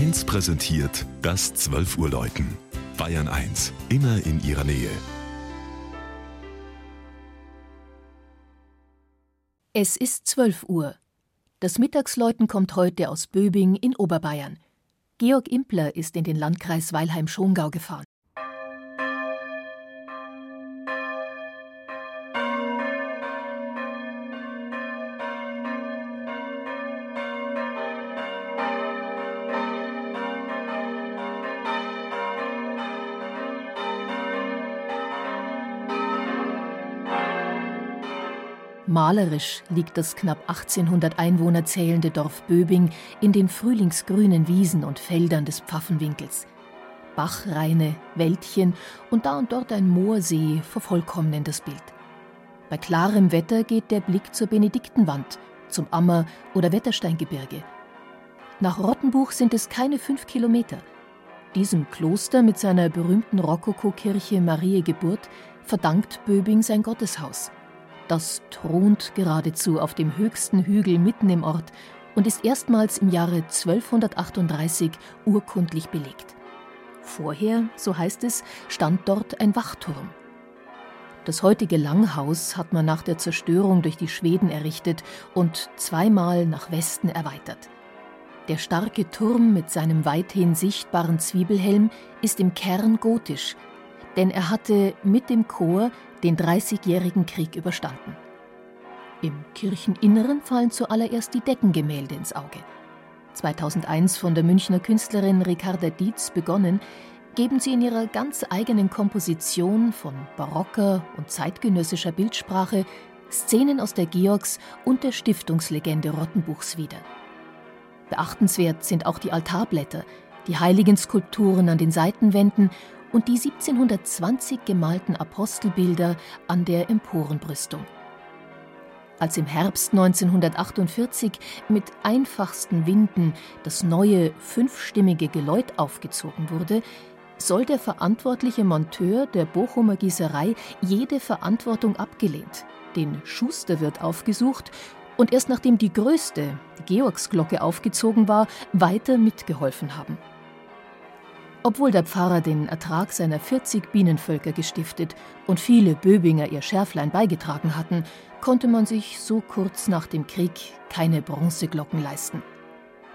1 präsentiert das 12 Uhr Läuten. Bayern 1, immer in ihrer Nähe. Es ist 12 Uhr. Das Mittagsläuten kommt heute aus Böbing in Oberbayern. Georg Impler ist in den Landkreis Weilheim-Schongau gefahren. Malerisch liegt das knapp 1800 Einwohner zählende Dorf Böbing in den frühlingsgrünen Wiesen und Feldern des Pfaffenwinkels. Bachreine, Wäldchen und da und dort ein Moorsee vervollkommnen das Bild. Bei klarem Wetter geht der Blick zur Benediktenwand, zum Ammer- oder Wettersteingebirge. Nach Rottenbuch sind es keine fünf Kilometer. Diesem Kloster mit seiner berühmten Rokokokirche Marie Geburt verdankt Böbing sein Gotteshaus. Das thront geradezu auf dem höchsten Hügel mitten im Ort und ist erstmals im Jahre 1238 urkundlich belegt. Vorher, so heißt es, stand dort ein Wachturm. Das heutige Langhaus hat man nach der Zerstörung durch die Schweden errichtet und zweimal nach Westen erweitert. Der starke Turm mit seinem weithin sichtbaren Zwiebelhelm ist im Kern gotisch, denn er hatte mit dem Chor den Dreißigjährigen Krieg überstanden. Im Kircheninneren fallen zuallererst die Deckengemälde ins Auge. 2001 von der Münchner Künstlerin Ricarda Dietz begonnen, geben sie in ihrer ganz eigenen Komposition von barocker und zeitgenössischer Bildsprache Szenen aus der Georgs- und der Stiftungslegende Rottenbuchs wieder. Beachtenswert sind auch die Altarblätter, die heiligen Skulpturen an den Seitenwänden und die 1720 gemalten Apostelbilder an der Emporenbrüstung. Als im Herbst 1948 mit einfachsten Winden das neue fünfstimmige Geläut aufgezogen wurde, soll der verantwortliche Monteur der Bochumer Gießerei jede Verantwortung abgelehnt. Den Schuster wird aufgesucht und erst nachdem die größte, die Georgsglocke, aufgezogen war, weiter mitgeholfen haben. Obwohl der Pfarrer den Ertrag seiner 40 Bienenvölker gestiftet und viele Böbinger ihr Schärflein beigetragen hatten, konnte man sich so kurz nach dem Krieg keine Bronzeglocken leisten.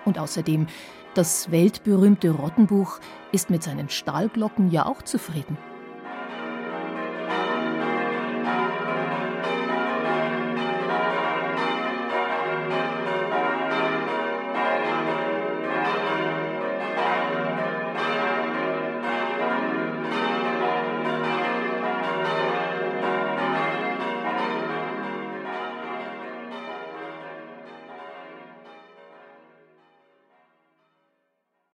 Und außerdem, das weltberühmte Rottenbuch ist mit seinen Stahlglocken ja auch zufrieden.